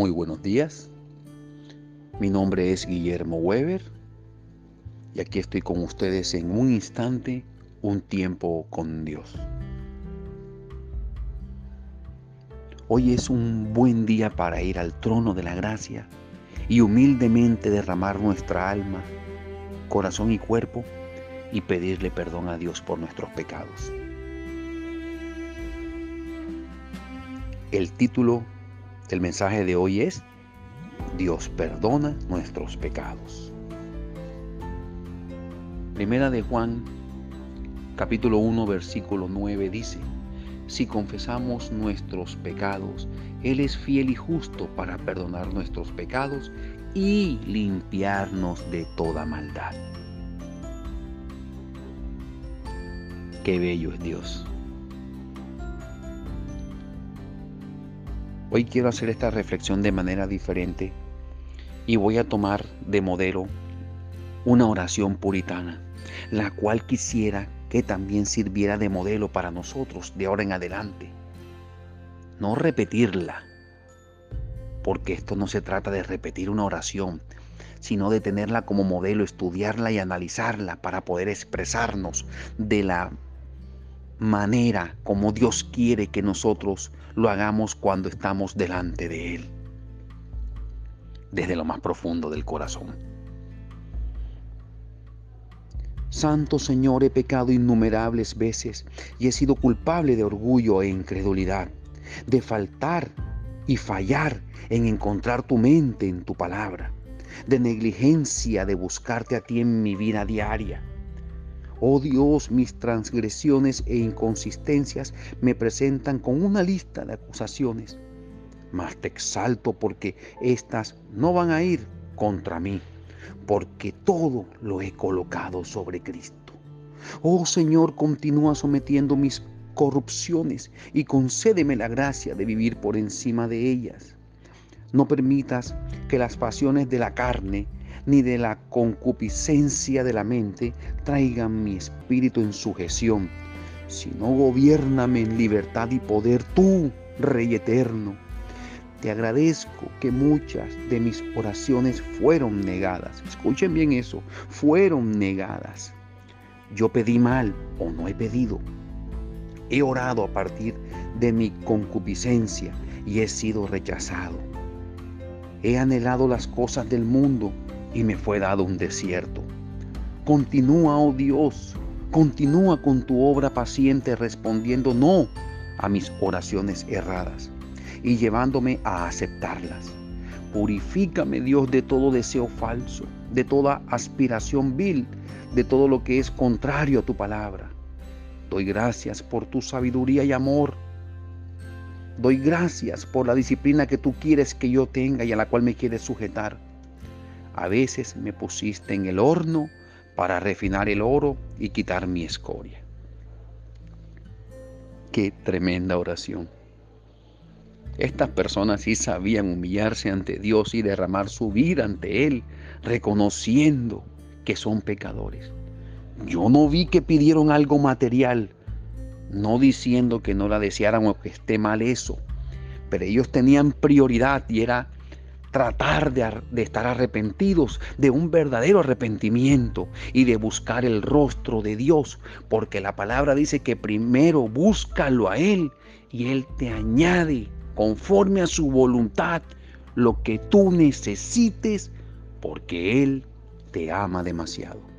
Muy buenos días. Mi nombre es Guillermo Weber y aquí estoy con ustedes en un instante, un tiempo con Dios. Hoy es un buen día para ir al trono de la gracia y humildemente derramar nuestra alma, corazón y cuerpo y pedirle perdón a Dios por nuestros pecados. El título del mensaje de hoy es Dios perdona nuestros pecados. Primera de Juan, capítulo 1, versículo 9 dice, si confesamos nuestros pecados, Él es fiel y justo para perdonar nuestros pecados y limpiarnos de toda maldad. Qué bello es Dios. Hoy quiero hacer esta reflexión de manera diferente y voy a tomar de modelo una oración puritana, la cual quisiera que también sirviera de modelo para nosotros de ahora en adelante. No repetirla, porque esto no se trata de repetir una oración, sino de tenerla como modelo, estudiarla y analizarla para poder expresarnos de la manera como Dios quiere que nosotros lo hagamos cuando estamos delante de Él, desde lo más profundo del corazón. Santo Señor, he pecado innumerables veces y he sido culpable de orgullo e incredulidad, de faltar y fallar en encontrar tu mente en tu palabra, de negligencia de buscarte a ti en mi vida diaria Oh Dios, mis transgresiones e inconsistencias me presentan con una lista de acusaciones, mas te exalto porque éstas no van a ir contra mí, porque todo lo he colocado sobre Cristo. Oh Señor, continúa sometiendo mis corrupciones y concédeme la gracia de vivir por encima de ellas. No permitas que las pasiones de la carne ni de la concupiscencia de la mente traigan mi espíritu en sujeción, sino gobiername en libertad y poder tú, Rey eterno. Te agradezco que muchas de mis oraciones fueron negadas. Escuchen bien eso, fueron negadas. Yo pedí mal o no he pedido. He orado a partir de mi concupiscencia y he sido rechazado. He anhelado las cosas del mundo y me fue dado un desierto. Continúa, oh Dios, continúa con tu obra paciente respondiendo no a mis oraciones erradas y llevándome a aceptarlas. Purifícame, Dios, de todo deseo falso, de toda aspiración vil, de todo lo que es contrario a tu palabra. Doy gracias por tu sabiduría y amor. Doy gracias por la disciplina que tú quieres que yo tenga y a la cual me quieres sujetar. A veces me pusiste en el horno para refinar el oro y quitar mi escoria. Qué tremenda oración. Estas personas sí sabían humillarse ante Dios y derramar su vida ante Él, reconociendo que son pecadores. Yo no vi que pidieron algo material, no diciendo que no la desearan o que esté mal eso, pero ellos tenían prioridad y era tratar de, estar arrepentidos, de un verdadero arrepentimiento y de buscar el rostro de Dios, porque la palabra dice que primero búscalo a Él y Él te añade conforme a su voluntad lo que tú necesites, porque Él te ama demasiado.